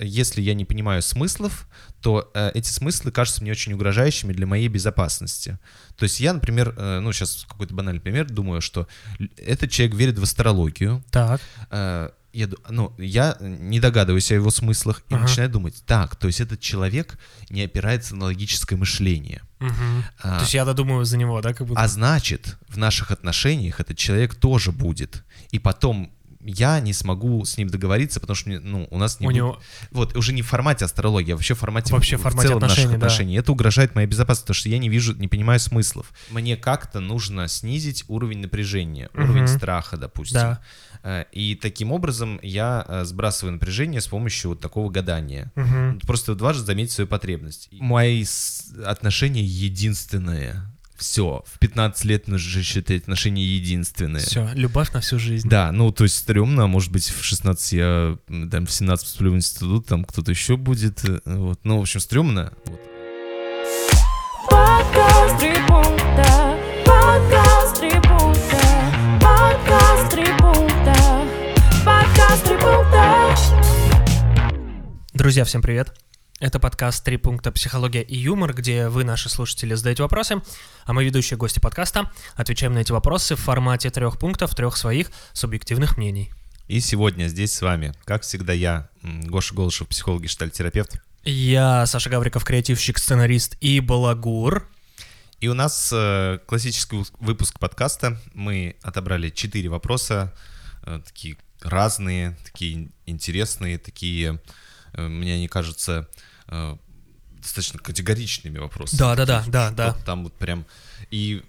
если я не понимаю смыслов, то э, эти смыслы кажутся мне очень угрожающими для моей безопасности. То есть я, например, э, ну сейчас какой-то банальный пример, думаю, что этот человек верит в астрологию. Так. Э, я, ну, я не догадываюсь о его смыслах и Ага. начинаю думать, так, то есть этот человек не опирается на логическое мышление. Мгм. А, То есть я додумываю за него, да, как будто? а значит, в наших отношениях этот человек тоже будет. И потом я не смогу с ним договориться, потому что ну, у нас не У будет- него- Вот, уже не в формате астрологии, а вообще в формате, Вообще в формате целом наших отношений, да. отношений. Это угрожает моей безопасности, потому что я не вижу, не понимаю смыслов. Мне как-то нужно снизить уровень напряжения, уровень Мгм. страха, допустим. Да. Э, И таким образом я э, сбрасываю напряжение с помощью вот такого гадания. Мгм. Просто дважды заметить свою потребность. Мои отношения единственные. Все, в 15 лет нужно считать отношения единственные. Все, любовь на всю жизнь. Да, ну, то есть стрёмно, а может быть, в 16 я, там, в 17 поступлю в институт, там кто-то еще будет, э, вот. Ну, в общем, стрёмно. Вот. Подкаст три пункта, подкаст три пункта, подкаст три пункта, подкаст три пункта. Друзья, всем привет. Это подкаст «Три пункта. Психология и юмор», где вы, наши слушатели, задаете вопросы, а мы, ведущие гости подкаста, отвечаем на эти вопросы в формате трех пунктов, трех своих субъективных мнений. И сегодня здесь с вами, как всегда, я, Гоша Голышев, психолог и терапевт Я Саша Гавриков, креативщик, сценарист и балагур. И у нас э, классический выпуск подкаста. Мы отобрали четыре вопроса, э, такие разные, такие интересные, такие, мне они кажутся, э, достаточно категоричными вопросами. Да-да-да, Такие, да, что да. Там вот прям... И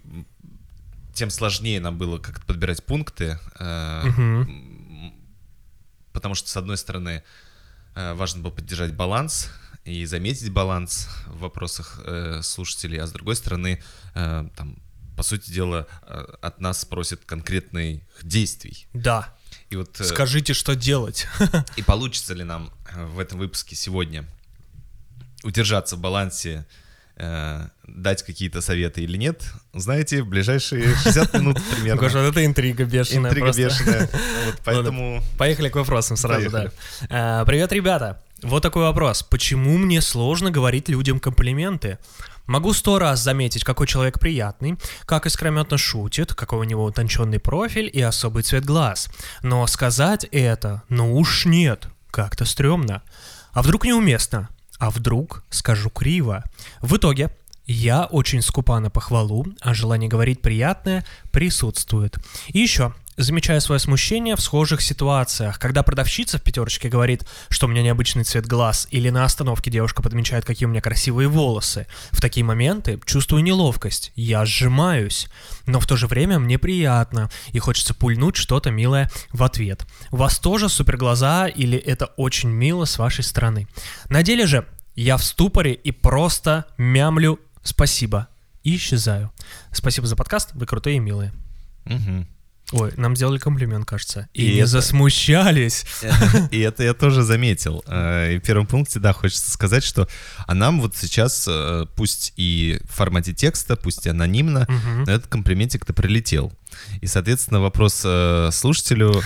тем сложнее нам было как-то подбирать пункты, э, м, потому что, с одной стороны, э, важно было поддержать баланс и заметить баланс в вопросах э, слушателей, а с другой стороны, э, там, по сути дела, э, от нас просят конкретных действий. Да, И вот э, скажите, что делать. и получится ли нам э, в этом выпуске сегодня удержаться в балансе, э, дать какие-то советы или нет, знаете, в ближайшие 60 минут примерно. Гоша, вот это интрига бешеная Интрига просто. бешеная. Вот, поэтому Поехали к вопросам сразу, Поехали. да. А, Привет, ребята. Вот такой вопрос. Почему мне сложно говорить людям комплименты? Могу сто раз заметить, какой человек приятный, как искрометно шутит, какой у него утонченный профиль и особый цвет глаз. Но сказать это, ну уж нет, как-то стрёмно. А вдруг неуместно? А вдруг скажу криво? В итоге я очень скупа на похвалу, а желание говорить приятное присутствует. И еще, замечаю свое смущение в схожих ситуациях, когда продавщица в пятерочке говорит, что у меня необычный цвет глаз, или на остановке девушка подмечает, какие у меня красивые волосы. В такие моменты чувствую неловкость, я сжимаюсь, но в то же время мне приятно, и хочется пульнуть что-то милое в ответ. У вас тоже супер глаза, или это очень мило с вашей стороны? На деле же я в ступоре и просто мямлю «спасибо» и исчезаю. Спасибо за подкаст, вы крутые и милые. Мгм. Ой, нам сделали комплимент, кажется. И, И не это- засмущались. И это я тоже заметил. Э, И в первом пункте, да, хочется сказать, что а нам вот сейчас, э, пусть и в формате текста, пусть и анонимно, Мгм. но этот комплиментик-то прилетел. И, соответственно, вопрос э, слушателю,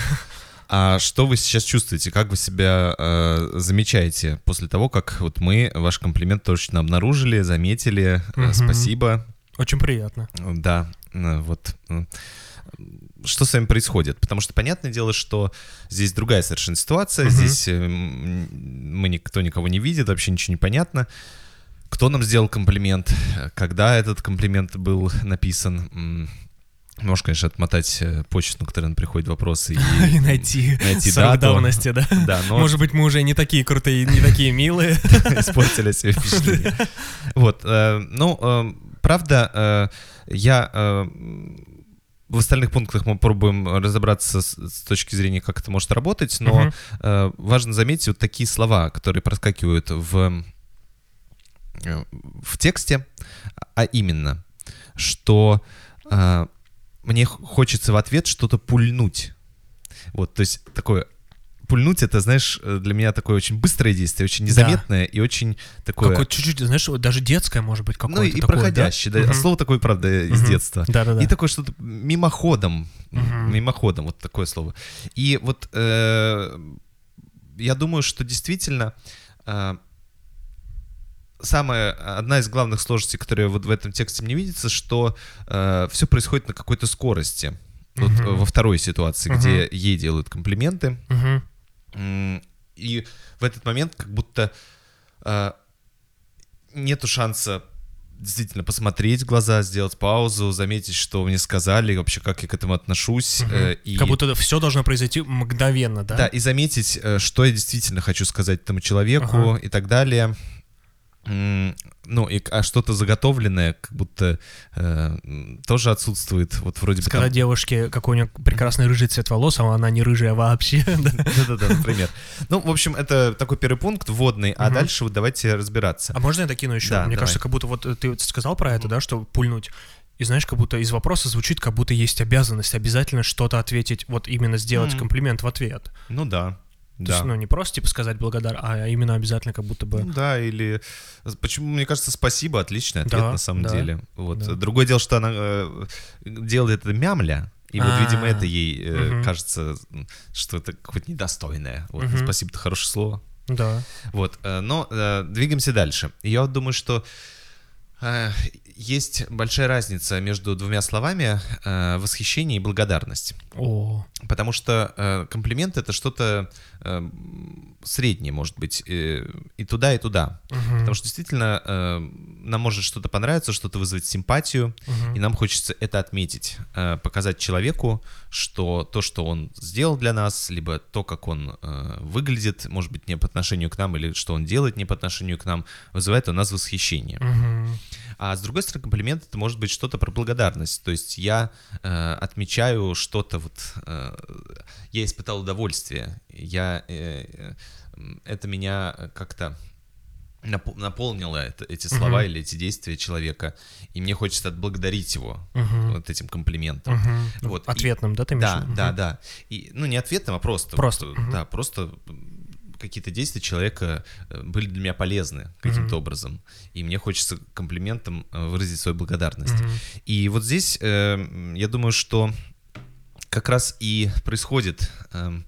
а что вы сейчас чувствуете, как вы себя э, замечаете после того, как вот мы ваш комплимент точно обнаружили, заметили, Мгм. спасибо, Очень приятно. да, вот. Что с вами происходит? Потому что понятное дело, что здесь другая совершенно ситуация. Мгм. Здесь э, мы никто никого не видит, вообще ничего не понятно. Кто нам сделал комплимент? Когда этот комплимент был написан? Можешь, конечно, отмотать э, почту, на которой приходят вопросы. И И, найти найти срок дату. давности, да? да, но Может быть, мы уже не такие крутые, не такие милые. испортили себе впечатление. Вот, э, ну, правда, я в остальных пунктах мы попробуем разобраться с, с точки зрения, как это может работать, но Мгм. э, важно заметить вот такие слова, которые проскакивают в, э, в тексте, а именно, что э, мне хочется в ответ что-то пульнуть. Вот, то есть такое пульнуть это, знаешь, э, для меня такое очень быстрое действие, очень Да. незаметное и очень такое. Какое чуть-чуть, знаешь, вот даже детское, может быть, какое-то ну и такое, да? проходящее, да. Мгм. Слово такое, правда, из Мгм. детства. Да-да-да. И такое что-то мимоходом, Мгм. мимоходом, вот такое слово. И вот э, я думаю, что действительно э, самая одна из главных сложностей, которая вот в этом тексте мне видится, что все происходит на какой-то скорости. Вот э, во второй ситуации, Мгм. где ей делают комплименты, Мгм. И в этот момент как будто э, нету шанса действительно посмотреть в глаза, сделать паузу, заметить, что мне сказали, вообще как я к этому отношусь. э, и, Как будто все должно произойти мгновенно, да? да, и заметить, э, что я действительно хочу сказать этому человеку Ага. и так далее. Ну, и, а что-то заготовленное, как будто э, тоже отсутствует. Вот вроде бы там- Сказать девушке, какой у нее прекрасный рыжий цвет волос, а она не рыжая вообще. да. Да-да-да, например. Ну, в общем, это такой первый пункт вводный, а дальше вот давайте разбираться. А можно я докину еще? Мне кажется, как будто вот э, ты сказал про это, да, что пульнуть. И знаешь, как будто из вопроса звучит, как будто есть обязанность обязательно что-то ответить, вот именно сделать комплимент в ответ. Ну да. То Да. есть, ну, не просто типа сказать благодар, а именно обязательно как будто бы... Ну да, или почему, мне кажется, спасибо, отличный ответ Да, на самом да, деле. Вот. да. Другое дело, что она э, делает это мямля, и вот, А, видимо, это ей э, мгм. кажется, что это какое-то недостойное. Вот, Мгм. спасибо, это хорошее слово. Да. Вот, э, но э, двигаемся дальше. Я вот думаю, что э, есть большая разница между двумя словами э, восхищение и благодарность. О, Потому что э, комплимент это что-то э, среднее, может быть, э, и туда, и туда. мгм, Потому что действительно э, нам может что-то понравиться, что-то вызвать симпатию, мгм. и нам хочется это отметить, э, показать человеку, что то, что он сделал для нас, либо то, как он э, выглядит, может быть, не по отношению к нам, или что он делает не по отношению к нам, вызывает у нас восхищение. Мгм. А с другой стороны, комплимент это может быть что-то про благодарность. То есть я э, отмечаю что-то вот, э, я испытал удовольствие, я э, э, это меня как-то напо- наполнило это- эти слова Мгм. или эти действия человека, и мне хочется отблагодарить его Мгм. вот этим комплиментом. Мгм. Вот, и- Ответным, да, ты имеешь Да, виду? да, да. И, ну, не ответом, а просто. Просто, вот, мгм. Да, просто какие-то действия человека были для меня полезны каким-то Мгм. образом. И мне хочется комплиментом выразить свою благодарность. Мгм. И вот здесь э, я думаю, что как раз и происходит эм,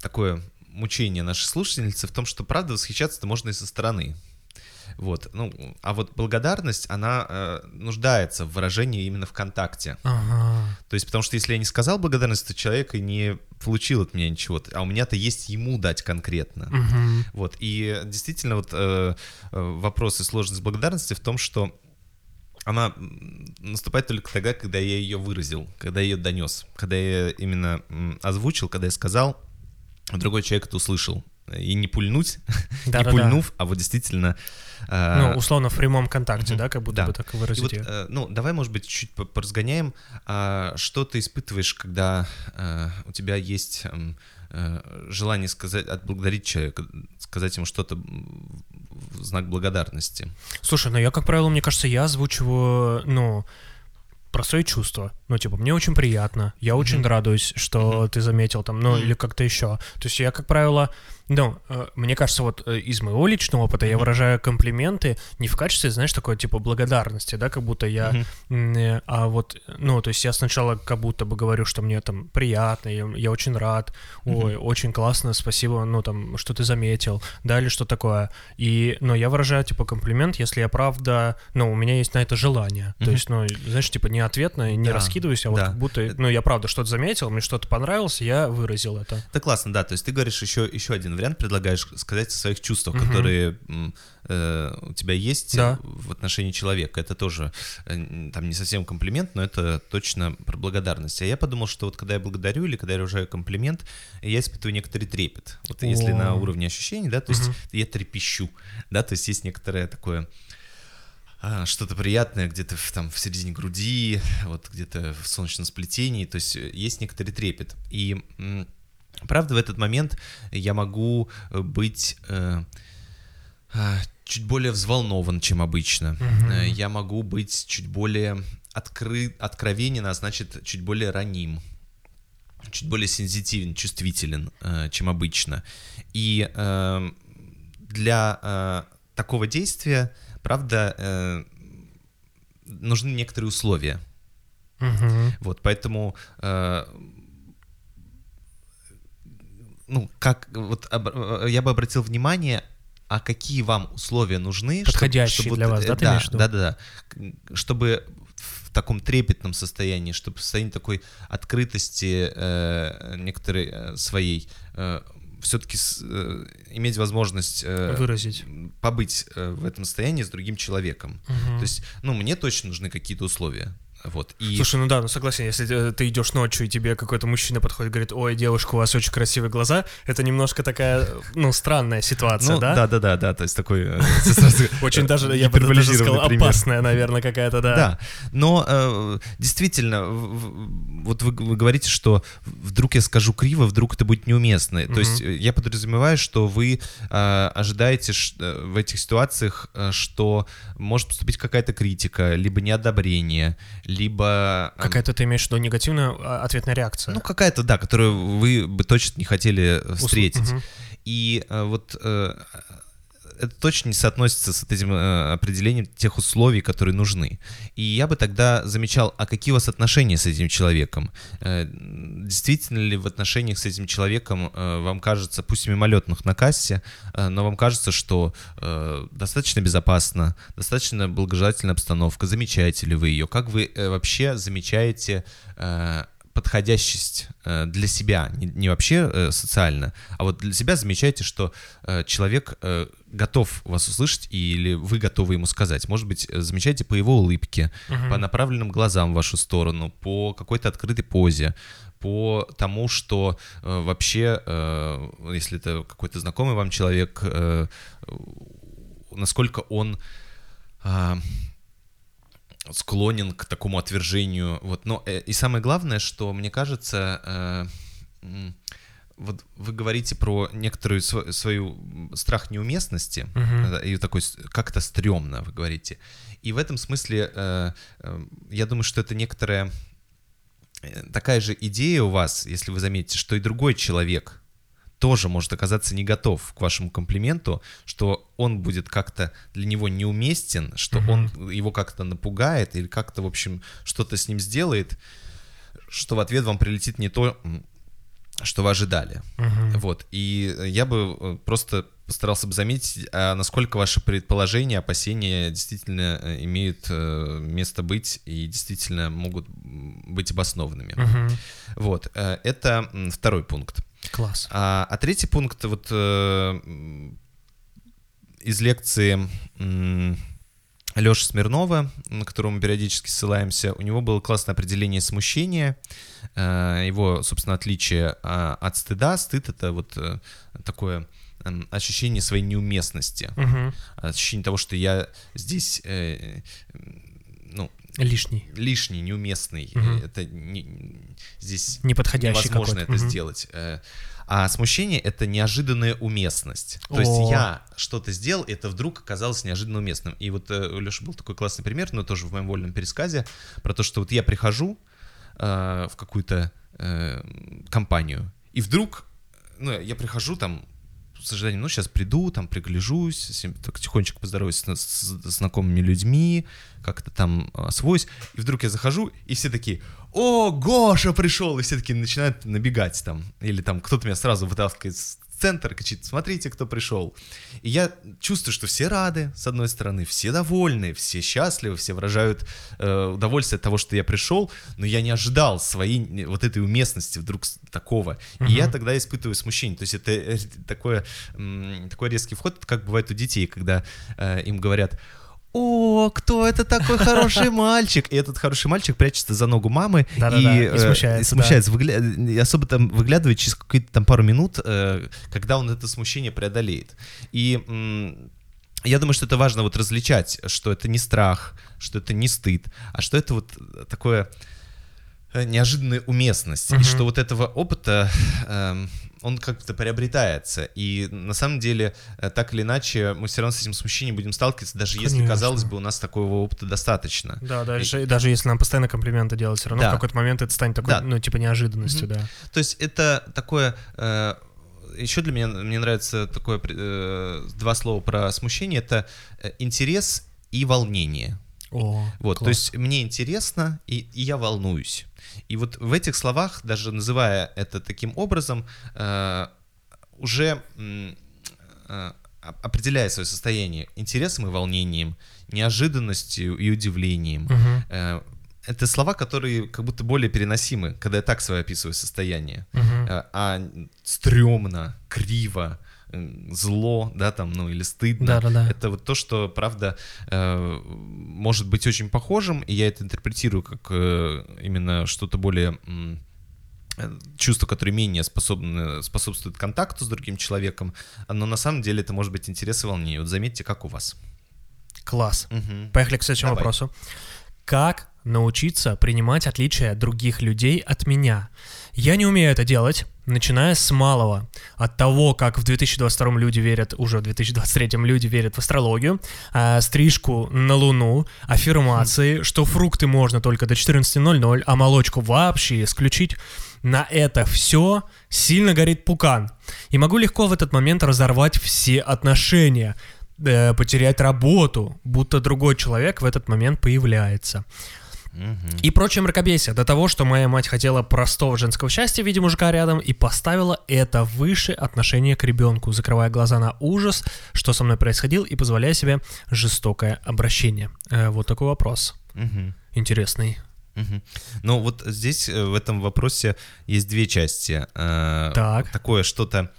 такое мучение нашей слушательницы в том, что правда восхищаться-то можно и со стороны. Вот, ну, а вот благодарность, она э, нуждается в выражении именно в контакте. Ага. То есть, потому что если я не сказал благодарность, то человек и не получил от меня ничего. А у меня-то есть ему дать конкретно. Мгм. Вот. И действительно, вот э, э, вопрос и сложность благодарности в том, что она наступает только тогда, когда я ее выразил, когда я ее донес, когда я именно озвучил, когда я сказал, а другой человек это услышал. И не пульнуть, не Да-да-да. пульнув, а вот действительно... э, Ну, условно, в прямом контакте, мгм. да, как будто Да. бы так и выразить вот, э, ну, давай, может быть, чуть-чуть по- поразгоняем. А, что ты испытываешь, когда э, у тебя есть м, э, желание сказать, отблагодарить человека, сказать ему что-то в знак благодарности? Слушай, ну я, как правило, мне кажется, я озвучиваю, ну, про свои чувства. Ну, типа, мне очень приятно, я очень Мгм. радуюсь, что ты заметил там, ну, Мгм. или как-то еще. То есть я, как правило, ну, мне кажется, вот э, из моего личного опыта я выражаю комплименты не в качестве, знаешь, такой, типа, благодарности, да, как будто я, э, а вот, ну, то есть я сначала как будто бы говорю, что мне там приятно, я, я очень рад, ой, очень классно, спасибо, ну, там, что ты заметил, да, или что такое. И, ну, я выражаю, типа, комплимент, если я правда, ну, у меня есть на это желание. То есть, ну, знаешь, типа, не ответно, не Да, раскидываюсь, а вот да. как будто, ну, я правда что-то заметил, мне что-то понравилось, я выразил это. Это классно, да. То есть ты говоришь еще, еще один вариант, предлагаешь сказать о своих чувствах, Мгм. которые э, у тебя есть Да. в отношении человека. Это тоже э, там не совсем комплимент, но это точно про благодарность. А я подумал, что вот когда я благодарю или когда я выражаю комплимент, я испытываю некоторый трепет. Вот если О. на уровне ощущений, да, то есть Мгм. я трепещу, да, то есть есть некоторое такое а, что-то приятное где-то в, там в середине груди, вот где-то в солнечном сплетении, то есть есть некоторый трепет. И правда в этот момент я могу э, быть э, а, чуть более взволнован, чем обычно. Э, Я могу быть чуть более открыт, откровенен, а значит чуть более раним чуть более сенситивен, чувствителен, э, чем обычно. И э, для э, такого действия, правда, э, нужны некоторые условия. Мгм. Вот, поэтому э, ну, как, вот об- э, я бы обратил внимание, а какие вам условия нужны, Подходящие чтобы для вот, вас, э, да, ты да, да, да, да, чтобы в таком трепетном состоянии, чтобы в состоянии такой открытости э, некоторой э, своей все-таки иметь возможность э, Выразить. побыть э, в этом состоянии с другим человеком. Мгм. То есть, ну, мне точно нужны какие-то условия. Вот. И Слушай, ну да, ну согласен, если э, ты идешь ночью, и тебе какой-то мужчина подходит, говорит, ой, девушка, у вас очень красивые глаза, это немножко такая, ну, странная ситуация, ну, да? да, да, да, да, то есть такой э, Очень э, даже, я бы даже сказал, опасная, наверное, какая-то, да. Да, но э, действительно, вот вы, говорите, что вдруг я скажу криво, вдруг это будет неуместно. То есть э, я подразумеваю, что вы э, ожидаете э, в этих ситуациях, э, что может поступить какая-то критика, либо неодобрение, либо... э, Какая-то ты имеешь в виду негативная ответная реакция? Ну, какая-то, да, которую вы бы точно не хотели э, встретить. Мгм. И э, вот э, это точно не соотносится с этим э, определением тех условий, которые нужны. И я бы тогда замечал, а какие у вас отношения с этим человеком? Э, действительно ли в отношениях с этим человеком э, вам кажется, пусть мимолетных на кассе, но вам кажется, что достаточно безопасно, достаточно благожелательная обстановка, замечаете ли вы ее? Как вы вообще замечаете подходящесть э, для себя, не, вообще э, социально, а вот для себя замечаете, что э, человек готов вас услышать или вы готовы ему сказать. Может быть, замечаете по его улыбке, Мгм. по направленным глазам в вашу сторону, по какой-то открытой позе, по тому, что э, вообще, э, если это какой-то знакомый вам человек, э, насколько он а, склонен к такому отвержению. Вот. Но э, и самое главное, что мне кажется, э, вот вы говорите про некоторую св- свою м, страх неуместности, э, и такой как-то стрёмно, вы говорите. И в этом смысле э, э, я думаю, что это некоторая э, такая же идея у вас, если вы заметите, что и другой человек тоже может оказаться не готов к вашему комплименту, что он будет как-то для него неуместен, что Мгм. он его как-то напугает или как-то, в общем, что-то с ним сделает, что в ответ вам прилетит не то, что вы ожидали. Мгм. Вот. И я бы э, просто постарался бы заметить, а насколько ваши предположения, опасения действительно э, имеют э, место быть и действительно могут быть обоснованными. Мгм. Вот. Это второй пункт. Класс. А, а третий пункт вот э, из лекции Леши Смирнова, на которого мы периодически ссылаемся, у него было классное определение смущения, э, его, собственно, отличие а, от стыда. Стыд — это вот э, такое ощущение своей неуместности, Мгм. ощущение того, что я здесь, э, Лишний. лишний, неуместный, э, это не- здесь Неподходящий невозможно это Мгм. сделать. Э, А смущение — это неожиданная уместность. То О. есть я что-то сделал, и это вдруг оказалось неожиданно уместным. И вот э, у Леши был такой классный пример, но тоже в моем вольном пересказе, про то, что вот я прихожу э, в какую-то э, компанию, и вдруг, ну, я прихожу там, с ожиданием, ну, сейчас приду, там, пригляжусь, с так тихонечко поздороваюсь с, с знакомыми людьми, как-то там освоюсь, и вдруг я захожу, и все такие, о, Гоша пришел, и все такие начинают набегать там, или там кто-то меня сразу вытаскивает в центр, кричит, смотрите, кто пришел. И я чувствую, что все рады, с одной стороны, все довольны, все счастливы, все выражают э, удовольствие от того, что я пришел, но я не ожидал своей вот этой уместности вдруг такого. И я тогда испытываю смущение. То есть это э, такое, такой резкий вход, как бывает у детей, когда э, им говорят, о, кто это такой хороший мальчик? И этот хороший мальчик прячется за ногу мамы Да-да-да, и э, смущается, и смущается, выгля- и особо там выглядывает через какие-то там пару минут, э, когда он это смущение преодолеет. И я думаю, что это важно вот различать, что это не страх, что это не стыд, а что это вот такое э, неожиданная уместность, Мгм. и что вот этого опыта эм, он как-то приобретается. И на самом деле, э, так или иначе, мы все равно с этим смущением будем сталкиваться, даже если, Конечно. казалось бы, у нас такого опыта достаточно. Да, даже, даже если нам постоянно комплименты делать, все равно Да. в какой-то момент это станет такой, Да. ну, типа, неожиданностью, да. То есть это такое... э, еще для меня мне нравится такое э, два слова про смущение. Это э, интерес и волнение. О, Вот, то класс. есть мне интересно, и, и я волнуюсь. И вот в этих словах, даже называя это таким образом, э, уже э, оп- определяя свое состояние интересом и волнением, неожиданностью и удивлением. Мгм. Э, Это слова, которые как будто более переносимы, когда я так свое описываю состояние. Мгм. Э, А стрёмно, криво, зло, да, там, ну, или стыдно. Да-да-да. Это вот то, что, правда, э, может быть очень похожим, и я это интерпретирую как э, именно что-то более э, чувство, которое менее способны, способствует контакту с другим человеком, но на самом деле это может быть интерес и волнение. Вот заметьте, как у вас. Класс. Мгм. Поехали к следующему Давай. вопросу. Как научиться принимать отличия других людей от меня? Я не умею это делать, начиная с малого. От того, как в 2022 люди верят, уже в 2023 люди верят в астрологию, а, стрижку на луну, аффирмации, что фрукты можно только до 14.00, а молочку вообще исключить. На это все сильно горит пукан. И могу легко в этот момент разорвать все отношения, э, потерять работу, будто другой человек в этот момент появляется. И прочее мракобесие. До того, что моя мать хотела простого женского счастья в виде мужика рядом и поставила это выше отношения к ребенку, закрывая глаза на ужас, что со мной происходил, и позволяя себе жестокое обращение. Э, вот такой вопрос. Интересный. Мгм. Ну вот здесь э, в этом вопросе есть две части. Э, Так. Такое что-то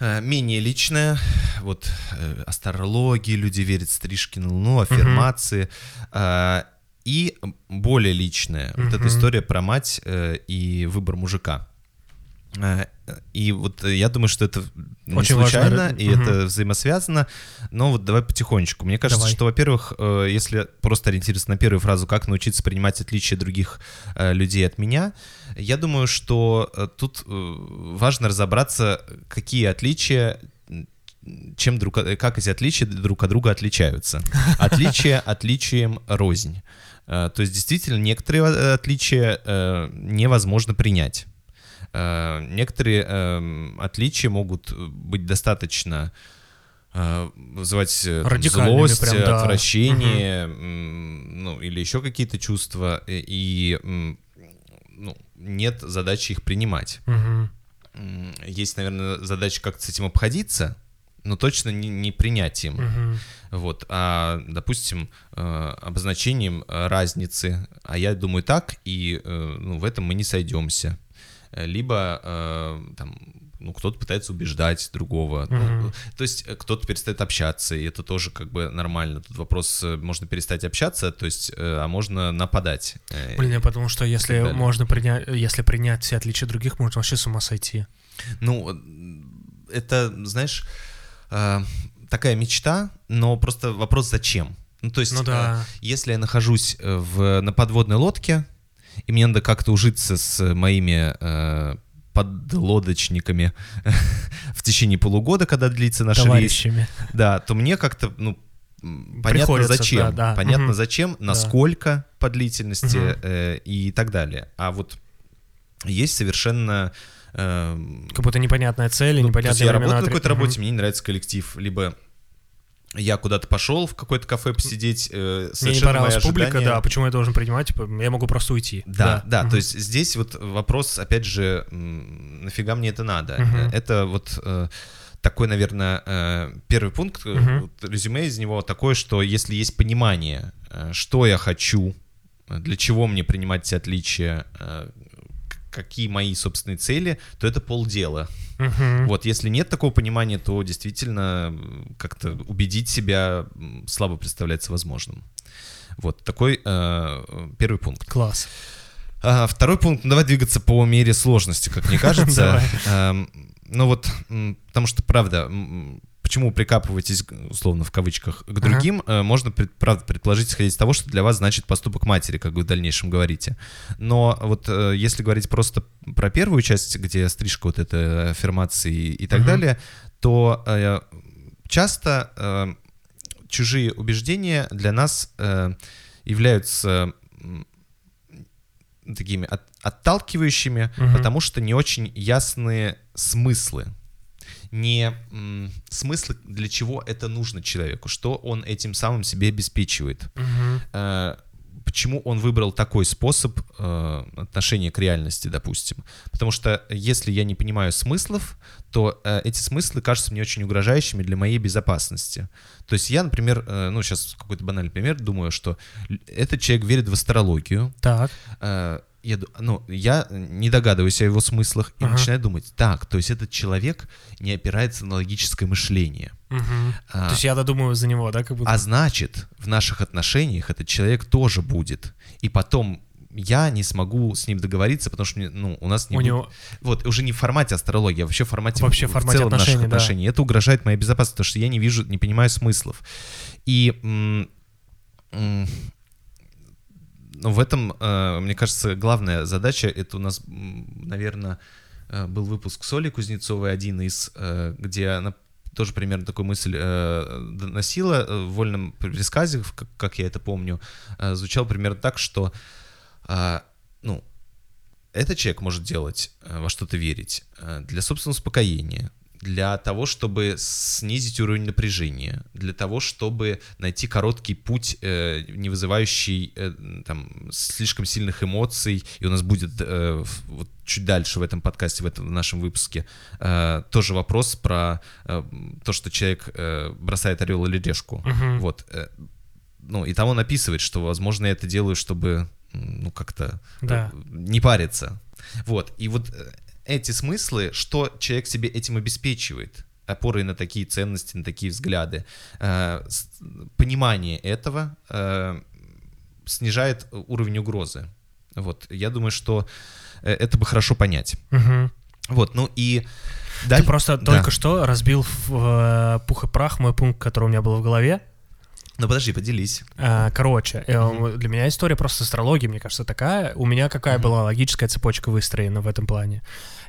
э, менее личное, вот астрологии, люди верят в стрижки на луну, аффирмации, э, и более личное, вот эта история про мать э, и выбор мужика. Э, И вот я думаю, что это не Очень важно, случайно, да. и Мгм. это взаимосвязано. Но вот давай потихонечку. Мне кажется, Давай. что, во-первых, э, если просто ориентироваться на первую фразу, как научиться принимать отличия других э, людей от меня, я думаю, что тут важно разобраться, какие отличия чем друг, как эти отличия друг от друга отличаются. Отличия отличием рознь. Э, То есть действительно некоторые э, отличия э, невозможно принять. Некоторые отличия могут быть достаточно вызывать злость, прям, да. отвращение, м, ну или еще какие-то чувства, и, ну, нет задачи их принимать. М, Есть, наверное, задача как-то с этим обходиться, но точно не, не принятием. Мгм. Вот, а, допустим, э, обозначением э, разницы, а я думаю так, и э, ну, в этом мы не сойдемся. Либо там, ну, кто-то пытается убеждать другого. Ну, Мгм. то есть кто-то перестает общаться, и это тоже как бы нормально. Тут вопрос, можно перестать общаться, то есть, а можно нападать. Блин, я потому что если далее. можно принять, если принять все отличия других, можно вообще с ума сойти. Ну, это, знаешь, такая мечта, но просто вопрос зачем. Ну, то есть, Ну э, да. если я нахожусь э, в, на подводной лодке, и мне надо как-то ужиться с моими э, подлодочниками в течение полугода, когда длится наш рейс, Товарищами. да, то мне как-то, ну, понятно Приходится, зачем, да, да. понятно Мгм. зачем, насколько по длительности Мгм. э, и так далее. А вот есть совершенно эм, Как будто непонятная цель ну, непонятные я времена. работаю на какой-то работе, мне не нравится коллектив, либо я куда-то пошел в какое-то кафе посидеть, э, Мне не понравилась публика, ожидания- да, почему я должен принимать, типа, я могу просто уйти. Да, да, Мгм. то есть здесь вот вопрос, опять же, нафига мне это надо? Э, Это вот э, такой, наверное, э, первый пункт, вот резюме из него такое, что если есть понимание, э, что я хочу, для чего мне принимать эти отличия, какие мои собственные цели, то это полдела. Мгм. Вот, если нет такого понимания, то действительно как-то убедить себя слабо представляется возможным. Вот такой э, первый пункт. Класс. А, второй пункт, ну, давай двигаться по мере сложности, как мне кажется. Эм, Ну вот, потому что, правда, почему прикапываетесь, условно, в кавычках, к другим, э, можно, пред- правда, предположить, исходя из того, что для вас значит поступок матери, как вы в дальнейшем говорите. Но вот э, если говорить просто про первую часть, где стрижка вот этой аффирмации и так Мгм. далее, то э, часто э, чужие убеждения для нас э, являются такими от- отталкивающими, Мгм. потому что не очень ясные смыслы. Не м, смыслы, для чего это нужно человеку, что он этим самым себе обеспечивает. Мгм. Э, почему он выбрал такой способ э, отношения к реальности, допустим. Потому что если я не понимаю смыслов, то э, эти смыслы кажутся мне очень угрожающими для моей безопасности. То есть я, например, э, ну сейчас какой-то банальный пример, думаю, что этот человек верит в астрологию, Так. э, я, ну, я не догадываюсь о его смыслах и Ага. начинаю думать, так, то есть этот человек не опирается на логическое мышление. Мгм. А, То есть я додумываю за него, да, как будто? а значит, в наших отношениях этот человек тоже будет. И потом я не смогу с ним договориться, потому что мне, ну, у нас не У будет- него... Вот, уже не в формате астрологии, а вообще в формате, Вообще в формате целом наших отношений, да. отношений. Это угрожает моей безопасности, потому что я не вижу, не понимаю смыслов. И ну, в этом, э, мне кажется, главная задача, это у нас, наверное, был выпуск с Олей Кузнецовой, один из, э, где она тоже примерно такую мысль э, доносила э, в вольном пересказе, как, как я это помню, э, звучал примерно так, что а, ну, этот человек может делать, э, во что-то верить, э, для собственного успокоения, для того, чтобы снизить уровень напряжения, для того, чтобы найти короткий путь, э, не вызывающий э, там, слишком сильных эмоций, и у нас будет э, вот чуть дальше в этом подкасте, в этом в нашем выпуске, э, тоже вопрос про э, то, что человек э, бросает орел или решку. Мгм. Вот. э, Ну, и там он описывает, что, возможно, я это делаю, чтобы, ну, как-то Да. э, не париться. Вот. И вот э, эти смыслы, что человек себе этим обеспечивает, опорой на такие ценности, на такие взгляды, э, понимание этого э, снижает уровень угрозы. Вот. Я думаю, что э, это бы хорошо понять. Мгм. Вот. Ну и... Ты просто Да. только что разбил в э, пух и прах мой пункт, который у меня был в голове. Ну подожди, поделись. А, Короче, э, для меня история просто с астрологией, мне кажется, такая. У меня какая была логическая цепочка выстроена в этом плане.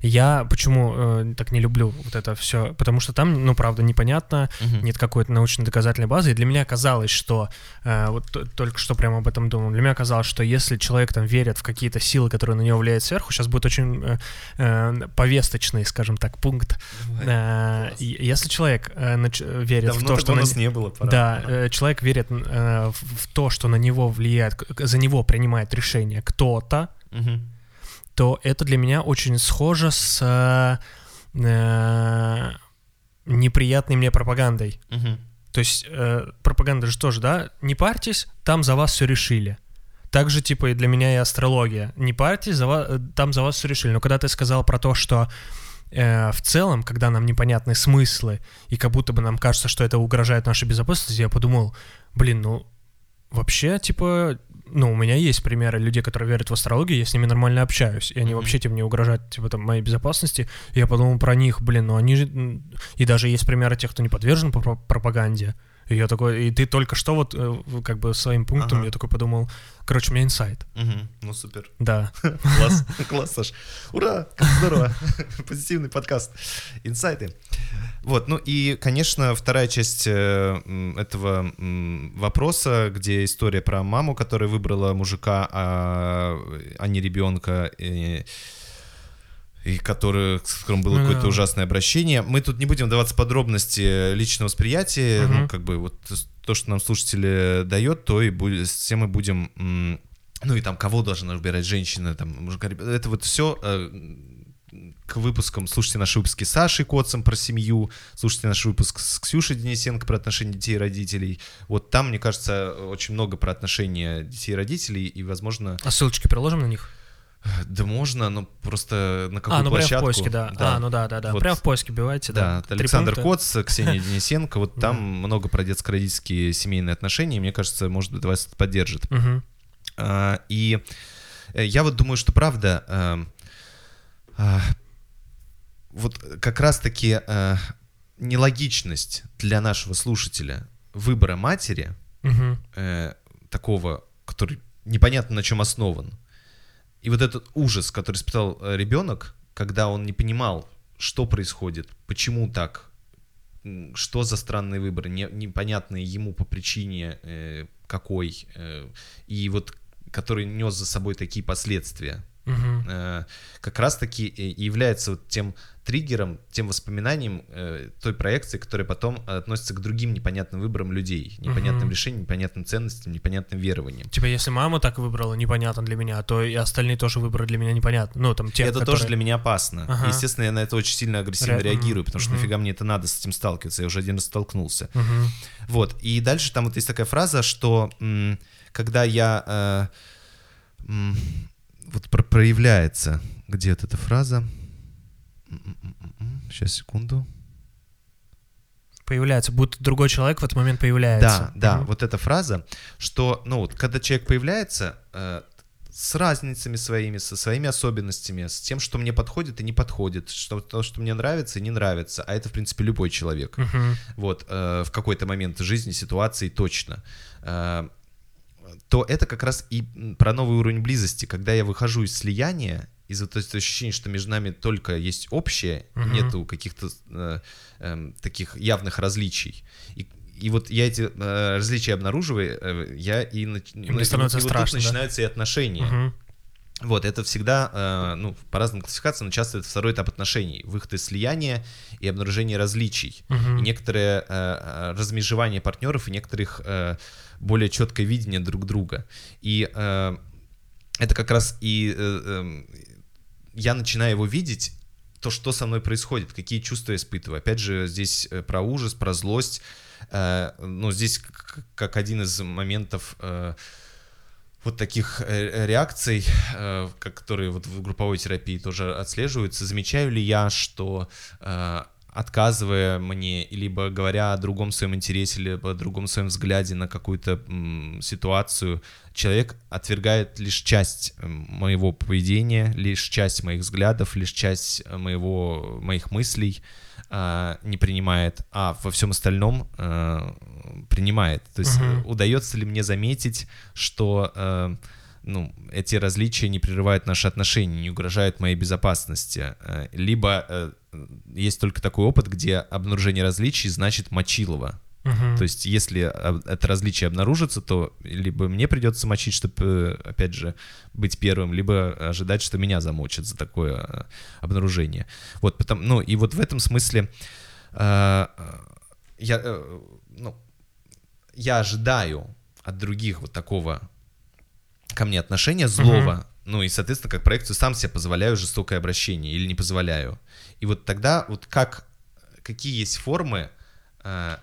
Я почему э, так не люблю вот это все? Потому что там, ну, правда, непонятно, Мгм. нет какой-то научно-доказательной базы. И для меня казалось, что э, вот только что прямо об этом думал. Для меня казалось, что если человек там верит в какие-то силы, которые на него влияют сверху, сейчас будет очень э, э, повесточный, скажем так, пункт. Э, если человек э, нач- верит в то, что на- не было. пора. да, э, человек верит э, в то, что на него влияет, за него принимает решение кто-то, Мгм. То это для меня очень схоже с э, э, неприятной мне пропагандой. Мгм. То есть э, пропаганда же тоже, да, не парьтесь, там за вас все решили. Так же, типа, и для меня и астрология. Не парьтесь, за ва- э, там за вас все решили. Но когда ты сказал про то, что э, в целом, когда нам непонятны смыслы, и как будто бы нам кажется, что это угрожает нашей безопасности, я подумал, блин, ну, вообще, типа, ну, у меня есть примеры людей, которые верят в астрологию, я с ними нормально общаюсь, и они Мгм. вообще тем не угрожают, типа, там, моей безопасности. И я подумал про них, блин, ну они же... И даже есть примеры тех, кто не подвержен пропа- пропаганде. И я такой, и ты только что вот, э, как бы, своим пунктом, Ага. я такой подумал, короче, у меня инсайт, Мгм. Ну супер. да. Класс, класс, Саш. Ура, как здорово. Позитивный подкаст. Инсайты. Вот, ну и, конечно, вторая часть э, этого вопроса, где история про маму, которая выбрала мужика, а, а не ребенка, и, и который, с которым было Ну какое-то ужасное обращение. Мы тут не будем вдаваться в подробности личного восприятия, Мгм. ну, как бы вот то, что нам слушатели дает, то и будет, тем мы будем ну и там кого должна выбирать женщина, там мужика, это вот все к выпускам. Слушайте наши выпуски с Сашей Коцем про семью, слушайте наш выпуск с Ксюшей Денисенко про отношения детей и родителей. Вот там, мне кажется, очень много про отношения детей и родителей, и, возможно, А ссылочки приложим на них? Да можно, но просто на какую а, ну прям в площадку. поиске, да. А, ну да, да, да. Вот. Прям в поиске бивайте, Да, да. Александр пункта. Коц, Ксения Денисенко, вот там Да. много про детско-родительские семейные отношения, мне кажется, может быть, вас это поддержит. А, И э, я вот думаю, что правда, эм, а, вот как раз-таки э, нелогичность для нашего слушателя выбора матери, э, такого, который непонятно на чем основан, и вот этот ужас, который испытал э, ребенок, когда он не понимал, что происходит, почему так, что за странный выбор, не, непонятные ему по причине э, какой, э, и вот который нес за собой такие последствия. Мгм. э, как раз-таки и и является вот тем триггером, тем воспоминанием э, той проекции, которая потом относится к другим непонятным выборам людей, непонятным Мгм. решениям, непонятным ценностям, непонятным верованиям. Типа, если мама так выбрала, непонятно для меня, то и остальные тоже выборы для меня непонятно. Ну, там, те, это которые... тоже для меня опасно. Ага. Естественно, я на это очень сильно агрессивно Ре- реагирую, потому что мгм. нафига мне это надо с этим сталкиваться, я уже один раз столкнулся. Мгм. Вот, и дальше там вот есть такая фраза, что когда я... э, вот про- проявляется, где вот эта фраза? Сейчас, секунду. Появляется, будто другой человек в этот момент появляется. Да, да, Мгм. вот эта фраза, что, ну вот, когда человек появляется, э, с разницами своими, со своими особенностями, с тем, что мне подходит и не подходит, что то, что мне нравится и не нравится, а это, в принципе, любой человек. Мгм. вот, э, в какой-то момент жизни, ситуации точно, э, то это как раз и про новый уровень близости, когда я выхожу из слияния, из вот этого ощущения, что между нами только есть общее, Мгм. нету каких-то э, эм, таких явных различий. И, и вот я эти э, различия обнаруживаю, э, я и, нач- мне и вот- становится и вот страшно, тут да? начинаются и отношения. Мгм. Вот, это всегда, э, ну, по разным классификациям, но часто это второй этап отношений. Выход из слияния и обнаружение различий. Мгм. И некоторое э, э, размежевание партнеров и некоторых э, более четкое видение друг друга. И э, это как раз и э, эм, я начинаю его видеть, то, что со мной происходит, какие чувства я испытываю. Опять же, здесь э, про ужас, про злость. Э, ну, здесь как один из моментов э, вот таких э, реакций, э, которые вот в групповой терапии тоже отслеживаются, замечаю ли я, что э, отказывая мне, либо говоря о другом своем интересе, либо о другом своем взгляде на какую-то ситуацию, человек отвергает лишь часть м, моего поведения, лишь часть моих взглядов, лишь часть э, моего, моих мыслей, а, не принимает, а во всем остальном э, принимает. То есть э, удается ли мне заметить, что э, ну, эти различия не прерывают наши отношения, не угрожают моей безопасности. Э, Либо э, есть только такой опыт, где обнаружение различий значит мочилово. Мгм. То есть, если а, это различие обнаружится, то либо мне придется мочить, чтобы, опять же, быть первым, либо ожидать, что меня замочат за такое обнаружение. Вот, потом, ну, и вот в этом смысле а, я, э, ну, я ожидаю от других вот такого ко мне отношения злого, ну и, соответственно, как проекцию сам себе позволяю жестокое обращение или не позволяю. И вот тогда вот как, какие есть формы э,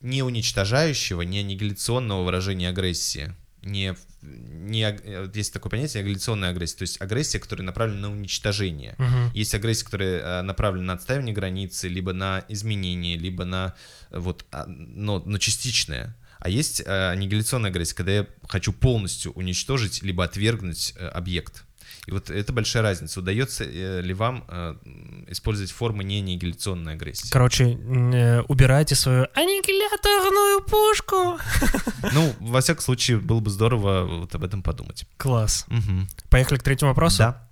не уничтожающего, не аннигиляционного выражения агрессии, не, не э, есть такое понятие аннигиляционная агрессия, то есть агрессия, которая направлена на уничтожение. Мгм. Есть агрессия, которая э, направлена на отстаивание границы, либо на изменение, либо на э, вот, а, но, но частичное. А есть э, аннигиляционная агрессия, когда я хочу полностью уничтожить, либо отвергнуть э, объект. И вот это большая разница. Удается э, ли вам использовать формы не аннигиляционной агрессии? Короче, убирайте свою аннигиляторную пушку. Ну, во всяком случае, было бы здорово вот об этом подумать. Класс. Поехали к третьему вопросу. Да.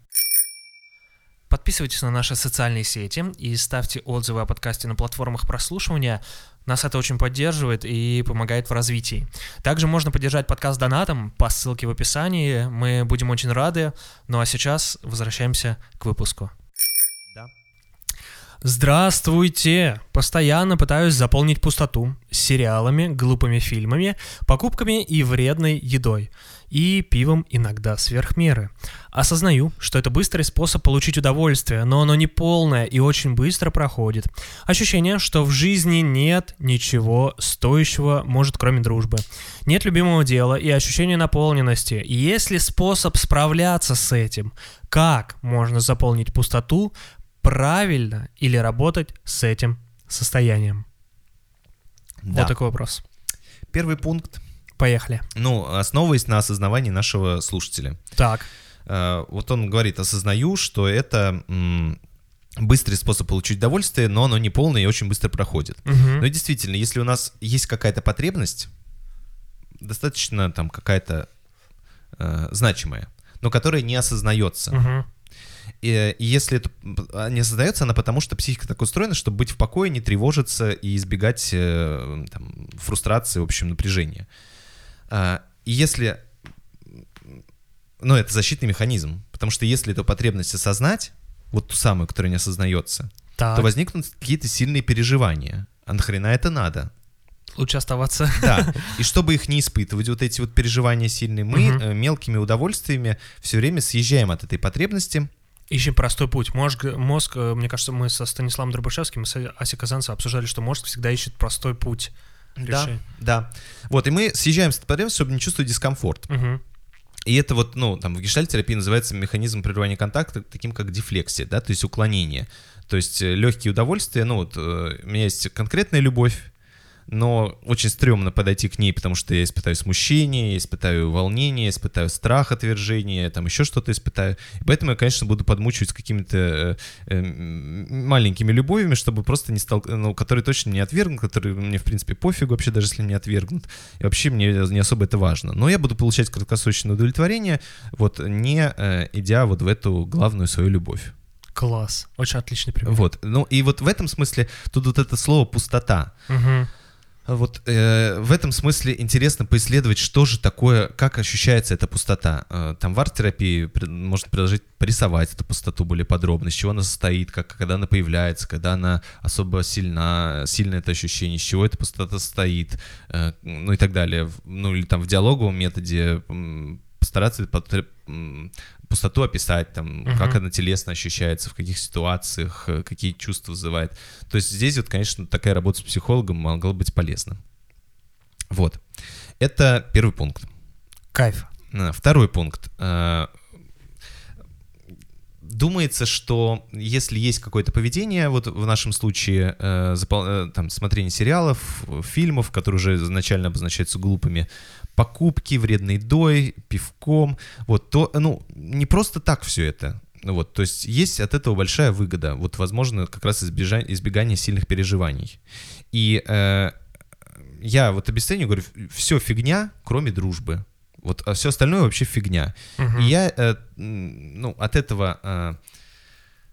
Подписывайтесь на наши социальные сети и ставьте отзывы о подкасте на платформах прослушивания. Нас это очень поддерживает и помогает в развитии. Также можно поддержать подкаст донатом по ссылке в описании. Мы будем очень рады. Ну а сейчас возвращаемся к выпуску. Да. Здравствуйте! Постоянно пытаюсь заполнить пустоту сериалами, глупыми фильмами, покупками и вредной едой. И пивом иногда сверх меры. Осознаю, что это быстрый способ получить удовольствие, но оно не полное и очень быстро проходит. Ощущение, что в жизни нет ничего стоящего, может, кроме дружбы. Нет любимого дела и ощущения наполненности. И есть ли способ справляться с этим? Как можно заполнить пустоту правильно или работать с этим состоянием? Да. Вот такой вопрос. Первый пункт. Поехали. Ну, основываясь на основании нашего слушателя. Так. Э, Вот он говорит, осознаю, что это быстрый способ получить удовольствие, но оно не полное и очень быстро проходит. Мгм. Ну и действительно, если у нас есть какая-то потребность, достаточно там какая-то э, значимая, но которая не осознается. Мгм. И, и если это не осознается, она потому что психика так устроена, чтобы быть в покое, не тревожиться и избегать э, там, фрустрации, в общем, напряжения. А, И если ну, это защитный механизм. Потому что если эту потребность осознать, вот ту самую, которая не осознается, Так, то возникнут какие-то сильные переживания. А нахрена это надо? лучше оставаться. Да. И чтобы их не испытывать, вот эти вот переживания сильные, мы э, мелкими удовольствиями все время съезжаем от этой потребности. Ищем простой путь. Мозг, мозг, э, мне кажется, мы со Станиславом Дробышевским и с Асей Казанцевым обсуждали, что мозг всегда ищет простой путь. Да, да. Вот, и мы съезжаем с этой потребности, чтобы не чувствовать дискомфорт. Мгм. И это вот, ну, там в гештальтерапии называется механизм прерывания контакта, таким как дефлексия, да, то есть уклонение. То есть легкие удовольствия, ну, вот э, у меня есть конкретная любовь, но очень стрёмно подойти к ней, потому что я испытаю смущение, я испытаю волнение, я испытаю страх отвержения, там еще что-то испытаю. И поэтому я, конечно, буду подмучивать с какими-то э, э, маленькими любовями, чтобы просто не стал, ну, которые точно не отвергнут, которые мне, в принципе, пофигу вообще, даже если не отвергнут. И вообще мне не особо это важно. Но я буду получать краткосрочное удовлетворение, вот не э, идя вот в эту главную свою любовь. Класс. Очень отличный пример. Вот. Ну и вот в этом смысле тут вот это слово пустота. Мгм. Вот э, в этом смысле интересно поисследовать, что же такое, как ощущается эта пустота. Э, там в арт-терапии можно предложить порисовать эту пустоту более подробно, из чего она состоит, как, когда она появляется, когда она особо сильна, сильно это ощущение, из чего эта пустота состоит, э, ну и так далее. Ну или там в диалоговом методе постараться потр- м, пустоту описать, там, Мгм. как она телесно ощущается, в каких ситуациях, э, какие чувства вызывает. То есть здесь вот, конечно, такая работа с психологом могла быть полезна. Вот. Это первый пункт. Кайф. Э, Второй пункт. Э, Думается, что если есть какое-то поведение, вот в нашем случае э, запол- э, там смотрение сериалов, фильмов, которые уже изначально обозначаются глупыми, покупки, вредной едой, пивком, вот то, ну не просто так все это. Вот, то есть есть от этого большая выгода. Вот, возможно, как раз избежа- избегание сильных переживаний. И э, я вот обесцениваю, говорю, все фигня, кроме дружбы. Вот, а все остальное вообще фигня. Мгм. И я, э, ну, от этого э,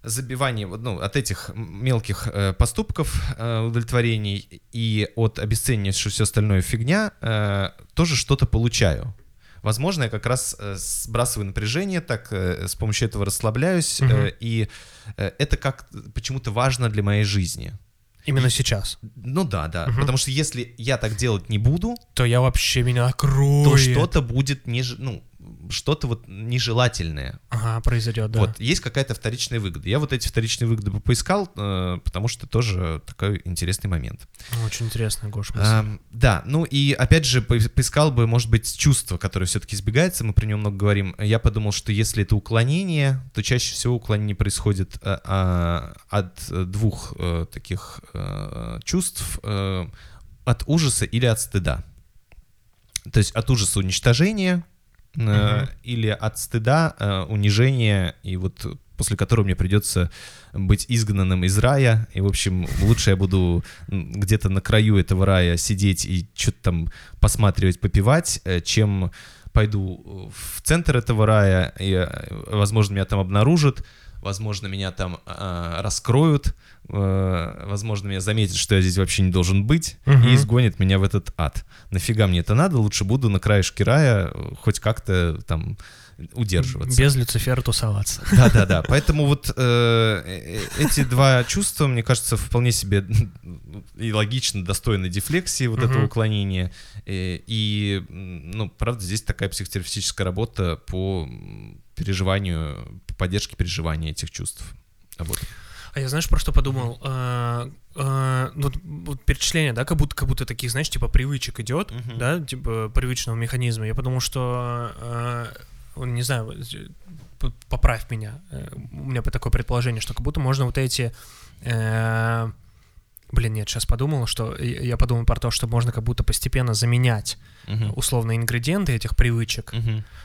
забивания, вот, ну, от этих мелких э, поступков, э, удовлетворений и от обесценивания, что все остальное фигня, э, тоже что-то получаю. Возможно, я как раз э, сбрасываю напряжение, так э, с помощью этого расслабляюсь, э, Мгм. и э, это как почему-то важно для моей жизни. Именно сейчас. Ну да, да. Мгм. Потому что если я так делать не буду, То я вообще меня накрою. то что-то будет неж... ну, что-то вот нежелательное. Ага, произойдет, да. Вот, есть какая-то вторичная выгода. Я вот эти вторичные выгоды поискал, э, потому что тоже такой интересный момент. Очень интересно, Гош. Ам, да, ну и опять же по- поискал бы, может быть, чувство, которое все-таки избегается, мы про него много говорим. Я подумал, что если это уклонение, то чаще всего уклонение происходит а, а, от э, двух э, таких э, чувств, э, от ужаса или от стыда. То есть от ужаса уничтожения э, или от стыда э, унижения, и вот после которого мне придется быть изгнанным из рая, и, в общем, лучше я буду где-то на краю этого рая сидеть и что-то там посматривать, попивать, э, чем пойду в центр этого рая, и, возможно, меня там обнаружат, возможно, меня там э, раскроют, э, возможно, меня заметят, что я здесь вообще не должен быть, Мгм. и изгонят меня в этот ад. Нафига мне это надо? Лучше буду на краешке рая э, хоть как-то там удерживаться. Без Люцифера тусоваться. Да-да-да. Поэтому вот э, э, эти два чувства, мне кажется, вполне себе и логично достойны дефлексии вот этого Мгм. уклонения. И, ну, правда, здесь такая психотерапевтическая работа по переживанию, по поддержке переживания этих чувств. Вот. А я знаешь, про что подумал? Э, э, вот, вот перечисление, да, как будто, как будто таких, знаешь, типа привычек идет, Мгм. да, типа привычного механизма. Я подумал, что, э, не знаю, поправь меня. Э, У меня такое предположение, что как будто можно вот эти... э, Блин, нет, сейчас подумал, что я подумал про то, что можно как будто постепенно заменять Мгм. условно ингредиенты этих привычек.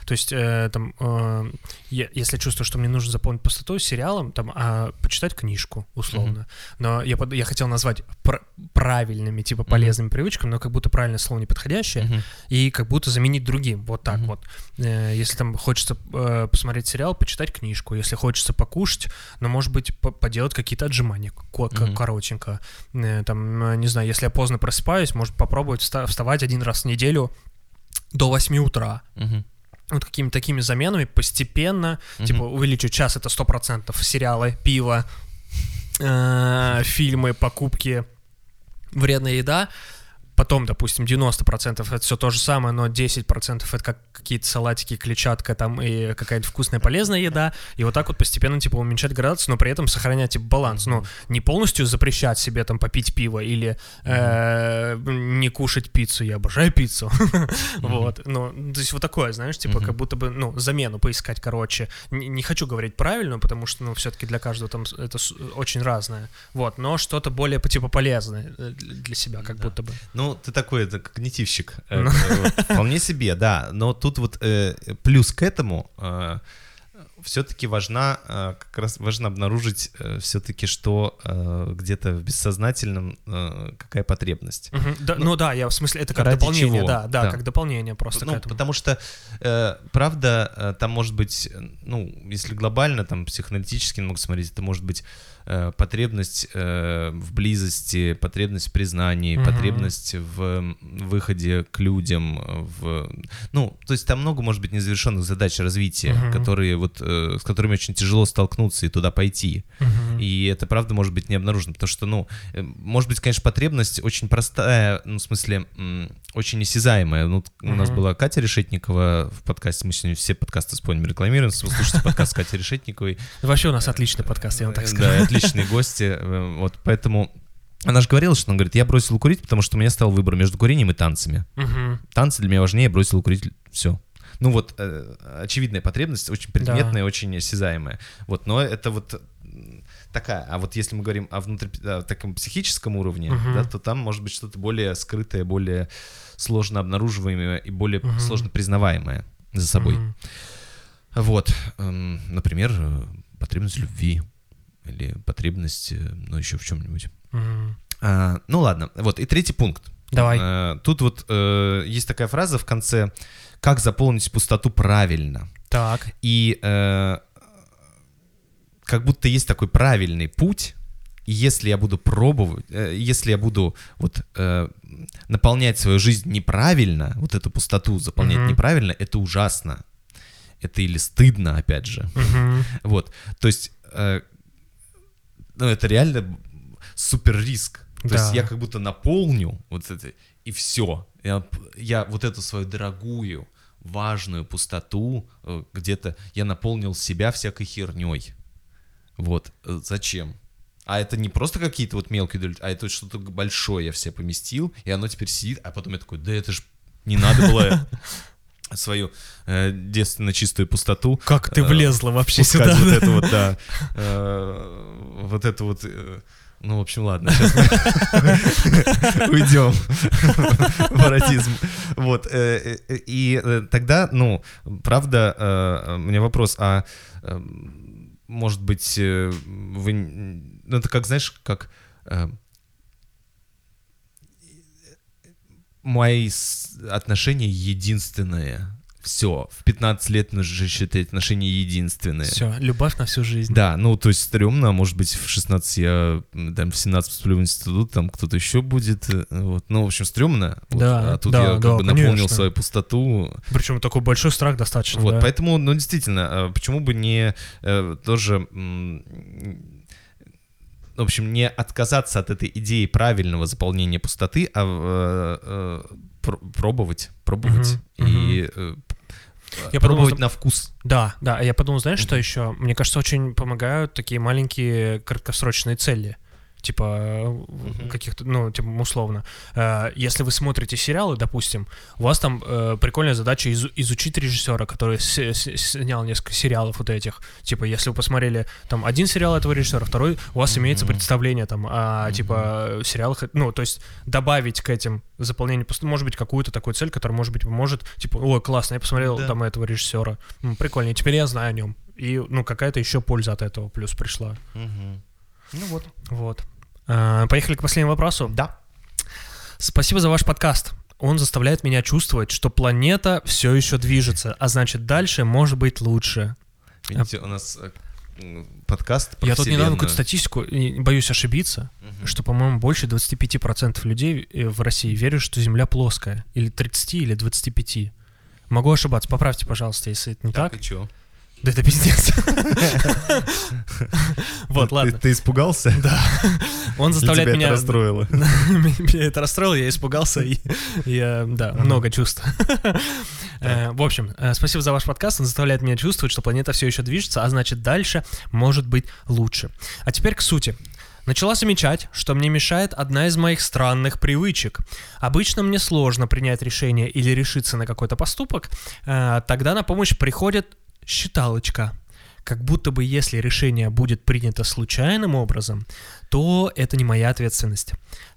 То есть, э, там, э, я- если чувствую, что мне нужно заполнить пустоту сериалом, там, а, почитать книжку, условно. Но я, под- я хотел назвать пр- правильными, типа, полезными привычками, но как будто правильное слово неподходящее, и как будто заменить другим. Вот так вот. Э, если там хочется э, посмотреть сериал, почитать книжку. Если хочется покушать, но, может быть, по- поделать какие-то отжимания, Мгм. коротенько. Э, там, э, не знаю, если я поздно просыпаюсь, может попробовать вста- вставать один раз в неделю до 8 утра. Мгм. вот какими-то такими заменами постепенно, типа, увеличивать час это 100% сериалы, пиво, э, фильмы, покупки, вредная еда, потом, допустим, 90% это все то же самое, но 10% это как какие-то салатики, клетчатка там и какая-то вкусная полезная еда, и вот так вот постепенно, типа, уменьшать градацию, но при этом сохранять, типа, баланс, ну, не полностью запрещать себе там попить пиво или э, не кушать пиццу, я обожаю пиццу, вот, ну, то есть вот такое, знаешь, типа, как будто бы, ну, замену поискать, короче, не, хочу говорить правильно, потому что, ну, все-таки для каждого там это очень разное, вот, но что-то более, типа, полезное э, для себя, как будто бы. Ну, ты такой это, когнитивщик. Э, Ну. Вполне себе, да. Но тут вот э, плюс к этому все-таки важна, э, как раз важно обнаружить все-таки, что э, где-то в бессознательном э, какая потребность. Мгм, да, ну, да, я в смысле, это как дополнение, чего? да, да, Да. как дополнение просто к Ну, этому. потому что, э, правда, э, там может быть, э, ну, если глобально, там, психоаналитически немного смотреть, это может быть э, потребность э, в близости, потребность в признании, Мгм. потребность в выходе к людям, э, в... Ну, то есть там много, может быть, незавершенных задач развития, Мгм. которые вот, э, с которыми очень тяжело столкнуться и туда пойти. Мгм. И это, правда, может быть не обнаружено, потому что, ну, может быть, конечно, потребность очень простая, ну, в смысле, очень осязаемая. Ну, у нас была Катя Решетникова в подкасте, мы сегодня все подкасты с Понем рекламируем, слушайте подкаст Кати Решетниковой. Вообще у нас отличный подкаст, я вам так скажу. Да, отличные гости, э, вот, поэтому... Она же говорила, что она говорит, я бросила курить, потому что у меня стал выбор между курением и танцами. Танцы для меня важнее, бросила курить, все. Ну вот, э, очевидная потребность, очень предметная, очень осязаемая. Вот, но это вот такая. А вот если мы говорим о внутри, о таком психическом уровне, Мгм. да, то там может быть что-то более скрытое, более сложно обнаруживаемое и более Мгм. сложно признаваемое за собой. Мгм. Вот, эм, например, э, потребность любви или потребность, э, ну, еще в чем-нибудь. Мгм. А, ну ладно, вот, и третий пункт. Давай. Э, Тут вот э, есть такая фраза в конце «Как заполнить пустоту правильно?» Так. И э, как будто есть такой правильный путь, и если я буду пробовать, э, если я буду вот э, наполнять свою жизнь неправильно, вот эту пустоту заполнять Мгм. неправильно, это ужасно. Это или стыдно, опять же. Мгм. Вот, то есть, э, ну, это реально супер риск. То Да. есть я как будто наполню вот это, и все. Я, я вот эту свою дорогую, важную пустоту э, где-то, я наполнил себя всякой херней. Вот, э, зачем? А это не просто какие-то вот мелкие доли, а это что-то большое я все поместил, и оно теперь сидит, а потом я такой, да это ж не надо было свою э, девственно чистую пустоту Как ты э, влезла вообще пускать сюда? вот это вот, да, э, вот это вот, э, ну, в общем, ладно, уйдем в эротизм. Вот, э, э, и э, тогда, ну, правда, э, у меня вопрос, а э, может быть, э, вы, ну, это как, знаешь, как э, мои отношения единственные. Все, в 15 лет нужно считать отношения единственные. Все, любовь на всю жизнь. Да, ну, то есть стрёмно, а может быть, в 16 я, там, в 17 поступлю в институт, там кто-то еще будет, э, вот, ну, в общем, стрёмно, вот, Да, а тут да, я как да, бы наполнил конечно. свою пустоту, Причем такой большой страх достаточно. вот, да. поэтому, ну, действительно, а почему бы не э, тоже, в общем, не отказаться от этой идеи правильного заполнения пустоты, а э, э, пр- пробовать, пробовать Мгм, и э, Я подумал, пробовать что- на вкус. Да, да, а я подумал, знаешь, что Мгм. еще? Мне кажется, очень помогают такие маленькие краткосрочные цели. Типа э, Мгм. каких-то, ну, типа, условно. Э, Если вы смотрите сериалы, допустим, у вас там э, прикольная задача изу- изучить режиссера, который с- с- снял несколько сериалов вот этих. Типа, если вы посмотрели там один сериал этого режиссера, второй, у вас имеется Мгм. представление там о, типа, сериалах. Ну, то есть добавить к этим заполнению, пустоты, может быть, какую-то такую цель, которая, может быть, поможет, типа, ой, классно, я посмотрел Да. там этого режиссера, прикольно, и теперь я знаю о нем. И, ну, какая-то еще польза от этого плюс пришла. Ну вот. Вот. А, Поехали к последнему вопросу. Да. Спасибо за ваш подкаст. Он заставляет меня чувствовать, что планета все еще движется, а значит, дальше может быть лучше. Видите, у нас э, подкаст про Я тут недавно какую-то статистику, боюсь ошибиться, Мгм. что, по-моему, больше 25% людей э, в России верят, что Земля плоская. Или 30, или 25. Могу ошибаться, поправьте, пожалуйста, если это не так. и чё? Да это пиздец. Вот, ладно. Ты испугался? Да. Он заставляет меня... это расстроило? Меня это расстроило, я испугался, и я, да, много чувств. Э, В общем, э, спасибо за ваш подкаст, он заставляет меня чувствовать, что планета все еще движется, а значит дальше может быть лучше. А теперь к сути. Начала замечать, что мне мешает одна из моих странных привычек. Обычно мне сложно принять решение или решиться на какой-то поступок, э, тогда на помощь приходит считалочка. Как будто бы если решение будет принято случайным образом, то это не моя ответственность.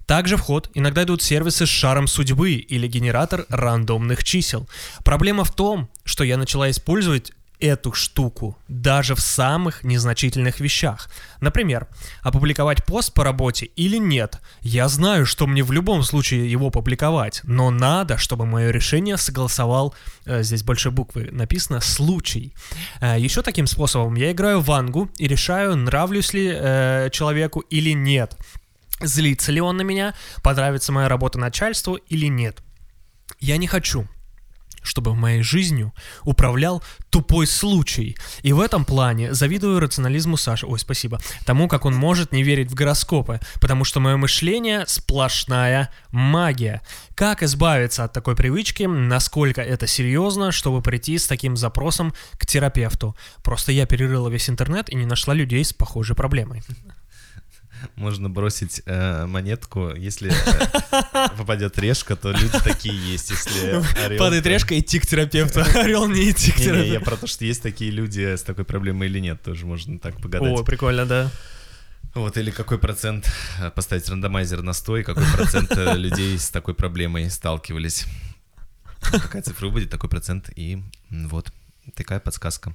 Также в ход иногда идут сервисы с шаром судьбы или генератор рандомных чисел. Проблема в том, что я начала использовать эту штуку даже в самых незначительных вещах. Например, опубликовать пост по работе или нет. Я знаю, что мне в любом случае его публиковать, но надо, чтобы мое решение согласовал, э, здесь большой буквы написано, случай. Э, еще таким способом я играю в вангу и решаю, нравлюсь ли э, человеку или нет. Злится ли он на меня, понравится моя работа начальству или нет. Я не хочу, чтобы моей жизнью управлял тупой случай. И в этом плане завидую рационализму Саши. Ой, спасибо. Тому, как он может не верить в гороскопы. Потому что мое мышление сплошная магия. Как избавиться от такой привычки? Насколько это серьезно, чтобы прийти с таким запросом к терапевту? Просто я перерыла весь интернет и не нашла людей с похожей проблемой. Можно бросить э, монетку, если э, попадет решка, то люди такие есть. Если орел, Падает решка, идти к терапевту. Орел не идти к Не-не, я терапевту. про то, что есть такие люди с такой проблемой или нет, тоже можно так погадать. О, прикольно, да. Вот, или какой процент э, поставить рандомайзер на 100, и какой процент э, людей с такой проблемой сталкивались. Какая цифра будет, такой процент, и вот, такая подсказка.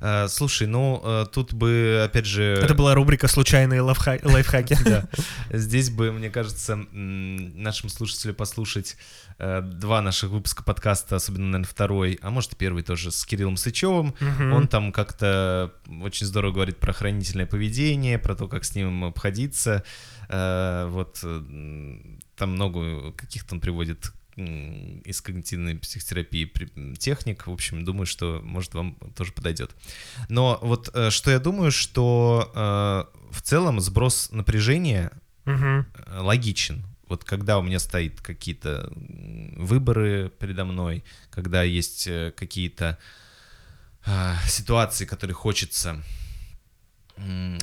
Э, Слушай, ну, э, тут бы, опять же... Это была рубрика «Случайные лайфха- лайфхаки». Да. Здесь бы, мне кажется, нашим слушателям послушать э, два наших выпуска подкаста, особенно, наверное, второй, а может и первый тоже, с Кириллом Сычевым. Он там как-то очень здорово говорит про хранительное поведение, про то, как с ним обходиться. Вот там много каких-то он приводит из когнитивной психотерапии техник. В общем, думаю, что, может, вам тоже подойдет. Но вот э, что я думаю, что э, в целом сброс напряжения э, логичен. Вот когда у меня стоит какие-то выборы передо мной, когда есть какие-то ситуации, которые хочется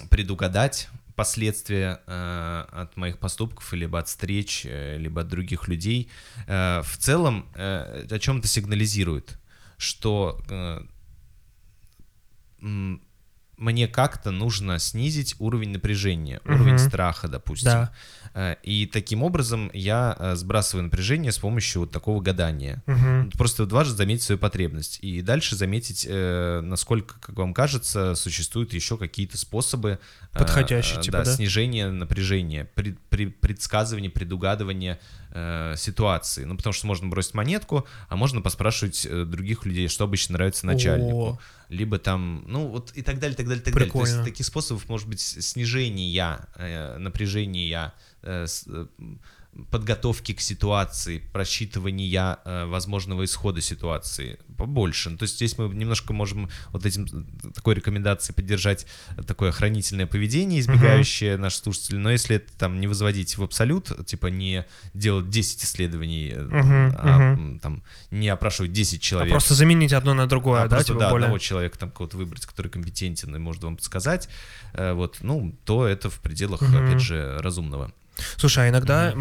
предугадать последствия э, от моих поступков, либо от встреч, э, либо от других людей, э, в целом э, о чем-то сигнализирует, что э, мне как-то нужно снизить уровень напряжения, уровень Мгм. страха, допустим. Да. Э, И таким образом я э, сбрасываю напряжение с помощью вот такого гадания. Мгм. Просто дважды заметить свою потребность. И дальше заметить, э, насколько, как вам кажется, существуют еще какие-то способы Подходящие, типа, да, да? снижения напряжения, пред- при- предсказывания, предугадывания э, ситуации. Ну, потому что можно бросить монетку, а можно поспрашивать других людей, что обычно нравится начальнику. О. Либо там, ну, вот и так далее, так далее, так далее. То Прикольно. есть таких способов может быть с- снижения э, напряжения, э, подготовки к ситуации, просчитывания э, возможного исхода ситуации побольше. Ну, то есть здесь мы немножко можем вот этим такой рекомендацией поддержать такое хранительное поведение, избегающее наших слушателей. Но если это там не возводить в абсолют, типа не делать 10 исследований, Мгм, а м, там не опрашивать 10 А человек. просто заменить одно на другое, А да, просто, типа да, более... одного человека там кого-то выбрать, который компетентен и может вам подсказать, э, вот, ну, то это в пределах, Мгм. опять же, разумного. Слушай, а иногда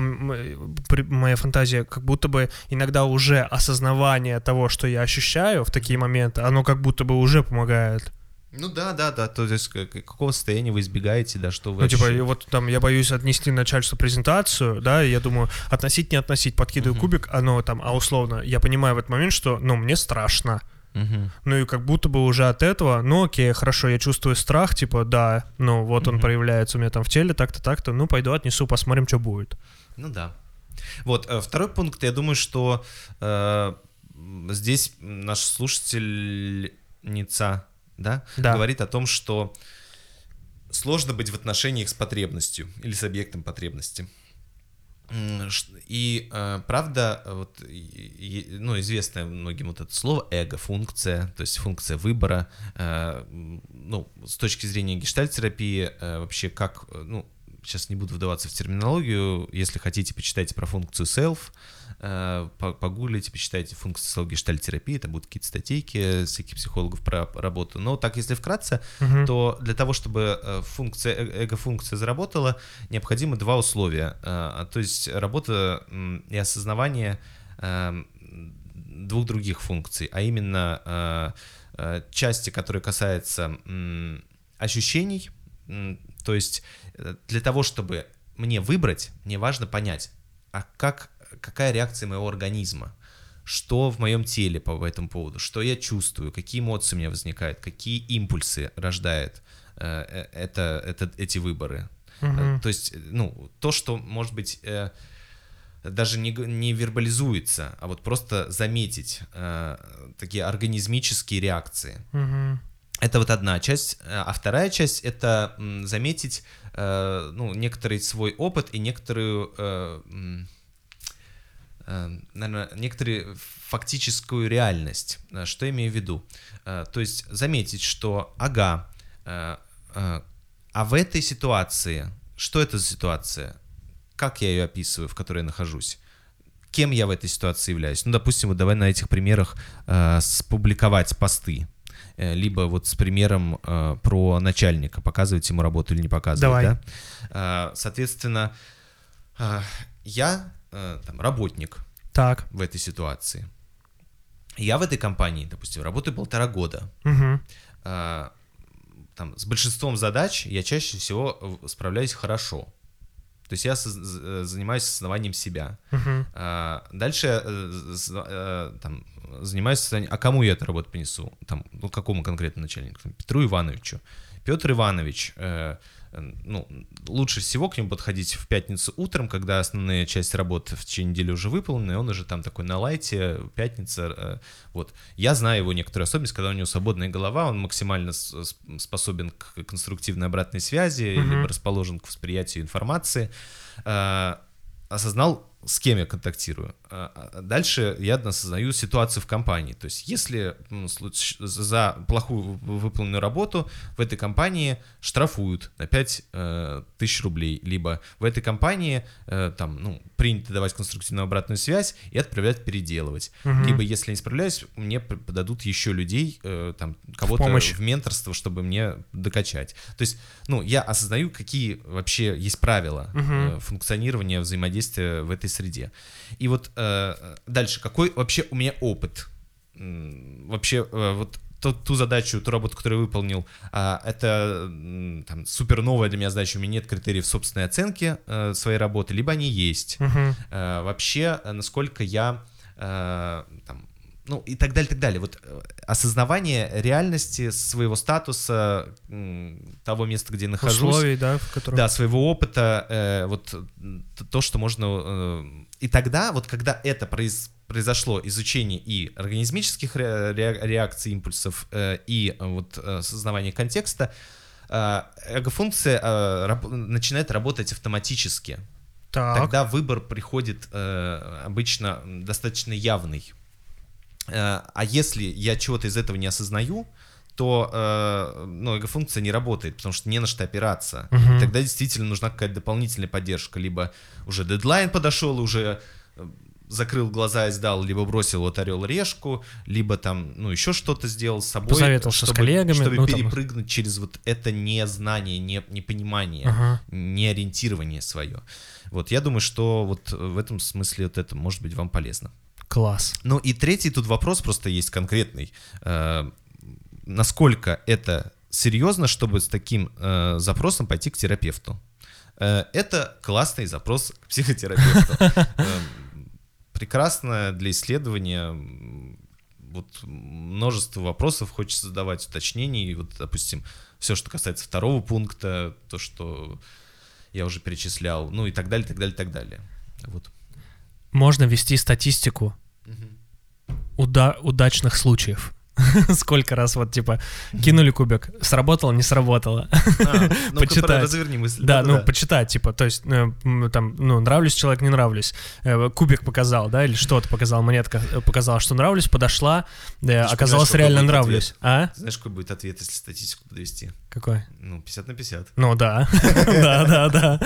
при- моя фантазия, как будто бы иногда уже осознавание того, что я ощущаю в такие моменты, оно как будто бы уже помогает. Ну да, да, да, то есть какого состояния вы избегаете, да, что вы... Ну, типа, вот там я боюсь отнести начальству презентацию, да, и я думаю, относить, не относить, подкидываю Мгм. кубик, оно там, а условно, я понимаю в этот момент, что, ну, мне страшно. Ну и как будто бы уже от этого, ну окей, хорошо, я чувствую страх, типа, да, ну вот он проявляется у меня там в теле, так-то, так-то, ну пойду отнесу, посмотрим, что будет. Ну да. Вот, э, второй пункт, я думаю, что э, здесь наш слушательница, да, Да. говорит о том, что сложно быть в отношениях с потребностью или с объектом потребности. И э, правда, вот, и- и- ну, известное многим вот это слово эго-функция, то есть функция выбора. Э, Ну, с точки зрения гештальт-терапии, э, вообще как, э, ну, сейчас не буду вдаваться в терминологию, если хотите, почитайте про функцию self, э, по- погуглите, почитайте функцию self гештальт-терапии, это будут какие-то статейки всяких психологов про работу. Но так, если вкратце, Мгм. то для того, чтобы э, функция, э- эго-функция заработала, необходимо два условия. Э, а, То есть работа и осознавание двух других функций, а именно э, э, части, которые касаются м, ощущений. То есть э, для того, чтобы мне выбрать, мне важно понять, а как, какая реакция моего организма, что в моем теле по этому поводу, что я чувствую, какие эмоции у меня возникают, какие импульсы рождает э, э, это, это, эти выборы. Э, То есть, ну, то, что, может быть, э, даже не, не вербализуется, а вот просто заметить э, такие организмические реакции. Мгм. Это вот одна часть. Э, А вторая часть — это заметить, э, ну, некоторый свой опыт и некоторую, э, э, наверное, некоторую фактическую реальность. Э, Что имею в виду? Э, То есть заметить, что, ага, э, э, а в этой ситуации, что это за ситуация? Как я ее описываю, в которой я нахожусь? Кем я в этой ситуации являюсь? Ну, допустим, вот давай на этих примерах э, спубликовать посты. Э, Либо вот с примером э, про начальника, показывать ему работу или не показывать. Давай. да? Э, соответственно, э, я э, там, работник Так. в этой ситуации. Я в этой компании, допустим, работаю полтора года. Мгм. А, там, с большинством задач я чаще всего э, справляюсь хорошо. То есть я э, занимаюсь осознаванием себя. А, дальше э, там, занимаюсь а кому я эту работу принесу? Там, ну, какому конкретно начальнику? Петру Ивановичу. Петр Иванович, э, ну, лучше всего к нему подходить в пятницу утром, когда основная часть работы в течение недели уже выполнена, и он уже там такой на лайте, пятница, э, вот. Я знаю его некоторые особенности, когда у него свободная голова, он максимально способен к конструктивной обратной связи, Мгм. либо расположен к восприятию информации. Э, осознал, с кем я контактирую. А, а Дальше я осознаю ситуацию в компании. То есть, если за плохую в- выполненную работу в этой компании штрафуют на 5 э, тысяч рублей, либо в этой компании э, там, ну, принято давать конструктивную обратную связь и отправлять переделывать. Мгм. Либо, если не справляюсь, мне подадут еще людей, э, там, кого-то помощь. в менторство, чтобы мне докачать. То есть, ну, я осознаю, какие вообще есть правила э, функционирования, взаимодействия в этой среде. И вот э, дальше, какой вообще у меня опыт? Вообще, э, вот ту, ту задачу, ту работу, которую я выполнил, а, это там, супер новая для меня задача, у меня нет критериев собственной оценки э, своей работы, либо они есть. Э, вообще, э, насколько я э, там, ну и так далее, так далее. Вот э, осознавание реальности своего статуса, того места, где я нахожусь, Условий, да, в которых... да, своего опыта, э, вот то, что можно... э, и тогда, вот когда это произ- произошло, изучение и организмических ре- ре- реакций, импульсов, э, и э, вот э, осознавание контекста, эго-функция раб- начинает работать автоматически. Так. Тогда выбор приходит э, обычно достаточно явный. Э, а если я чего-то из этого не осознаю, то э, ну, эго-функция не работает, потому что не на что опираться. Мгм. Тогда действительно нужна какая-то дополнительная поддержка. Либо уже дедлайн подошел, уже э, закрыл глаза и сдал, либо бросил вот орел решку, либо там, ну, еще что-то сделал с собой. Посоветовался с чтобы, коллегами, Чтобы ну, там. перепрыгнуть через вот это незнание, не, непонимание Ага. неориентирование свое. Вот я думаю, что вот в этом смысле вот это может быть вам полезно. Класс. Ну и третий тут вопрос просто есть конкретный. Э, насколько это серьезно, чтобы с таким э, запросом пойти к терапевту? Э, это классный запрос к психотерапевту. Э, Прекрасно для исследования. Вот множество вопросов хочется задавать, уточнений. И Вот, допустим, все, что касается второго пункта, то, что я уже перечислял, ну и так далее, так далее, так далее. Вот. Можно вести статистику уда- удачных случаев. Сколько раз вот, типа, кинули кубик, сработало, не сработало. А, ну-ка, Почитать. разверни мысль. Да, ну, почитать, типа, то есть, э, там, ну, нравлюсь человек, не нравлюсь. Э, Кубик показал, да, или что-то показал, монетка э, показала, что нравлюсь, подошла, оказалось, реально нравлюсь. А? Знаешь, какой будет ответ, если статистику подвести? Какой? Ну, 50 на 50. Ну, да. Да, да, да.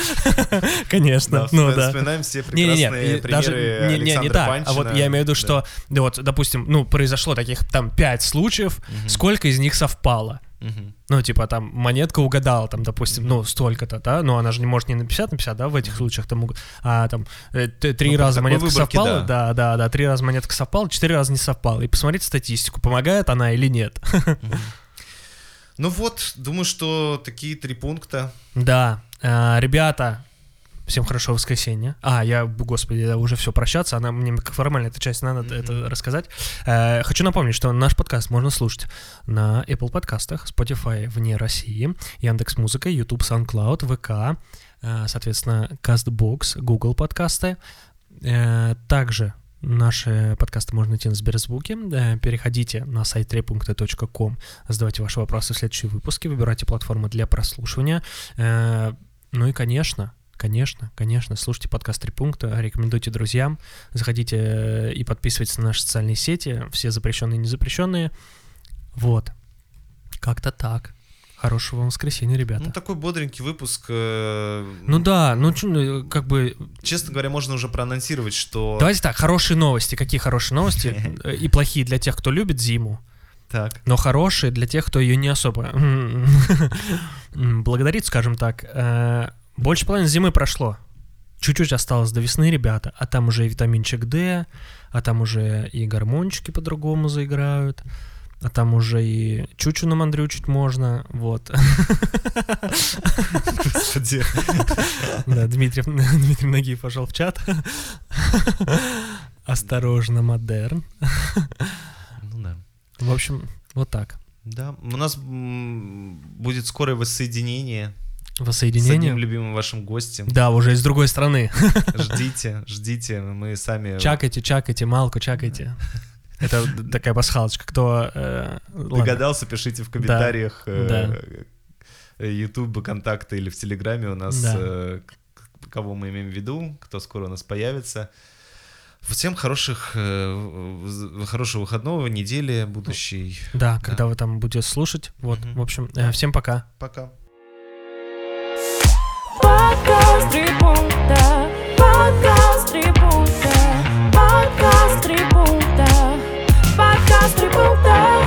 Конечно, ну, да. Вспоминаем все прекрасные примеры не, не, Александра. Панчина. А вот я имею в виду, что, да вот, допустим, ну, произошло таких там пять случаев, Мгм. сколько из них совпало? Мгм. Ну, типа, там, монетка угадала, там, допустим, ну, столько-то, да, но она же не может не на 50 на 50, да, в этих случаях, там, а там, э, три Ну, раза монетка выборке, совпала, да. да, да, да, три раза монетка совпала, четыре раза не совпала, и посмотреть статистику, помогает она или нет. Ну вот, думаю, что такие три пункта. Да, э, ребята, всем хорошего воскресенья. А, я, господи, я уже все прощаться, она мне как формально эта часть надо это рассказать. Э, хочу напомнить, что наш подкаст можно слушать на Apple подкастах, Spotify вне России, Яндекс Музыка, YouTube, SoundCloud, ВК, э, соответственно, CastBox, Google подкасты. Э, Также Наши подкасты можно найти на Сберзвуке. Э, Переходите на сайт трепункта.ком, задавайте ваши вопросы в следующие выпуски, выбирайте платформу для прослушивания. Э, Ну и, конечно, конечно, конечно, слушайте подкаст «Три пункта», рекомендуйте друзьям, заходите э, и подписывайтесь на наши социальные сети, все запрещенные и незапрещенные. Вот. Как-то так. Хорошего вам воскресенья, ребята. Ну, такой бодренький выпуск. э, Ну да, ну ну, как бы Честно говоря, можно уже проанонсировать, что... Давайте так, хорошие новости. Какие хорошие новости? Э, И плохие для тех, кто любит зиму, Так. но хорошие для тех, кто ее не особо благодарит, скажем так. Больше половины зимы прошло. Чуть-чуть осталось до весны, ребята. А там уже и витаминчик D, а там уже и гормончики по-другому заиграют. А там уже и чучу намандрючить можно, вот. Господи. Да, Дмитрий, Дмитрий Нагиев пошел в чат. Осторожно, модерн. Ну да. В общем, вот так. Да, у нас будет скорое воссоединение с Воссоединение. одним любимым вашим гостем. Да, уже из другой страны. Ждите, ждите, мы сами Чакайте, чакайте, малку чакайте. Это такая пасхалочка. Кто... э, догадался, пишите в комментариях да. э, YouTube, контакты или в Телеграме у нас, Да. э, кого мы имеем в виду, кто скоро у нас появится. Всем хороших, э, хорошего выходного недели будущей. Да, когда вы там будете слушать. Вот, Мгм. в общем, всем пока. Пока. Подкаст три пункта, подкаст три пункта, подкаст три пункта, подкаст три пункта.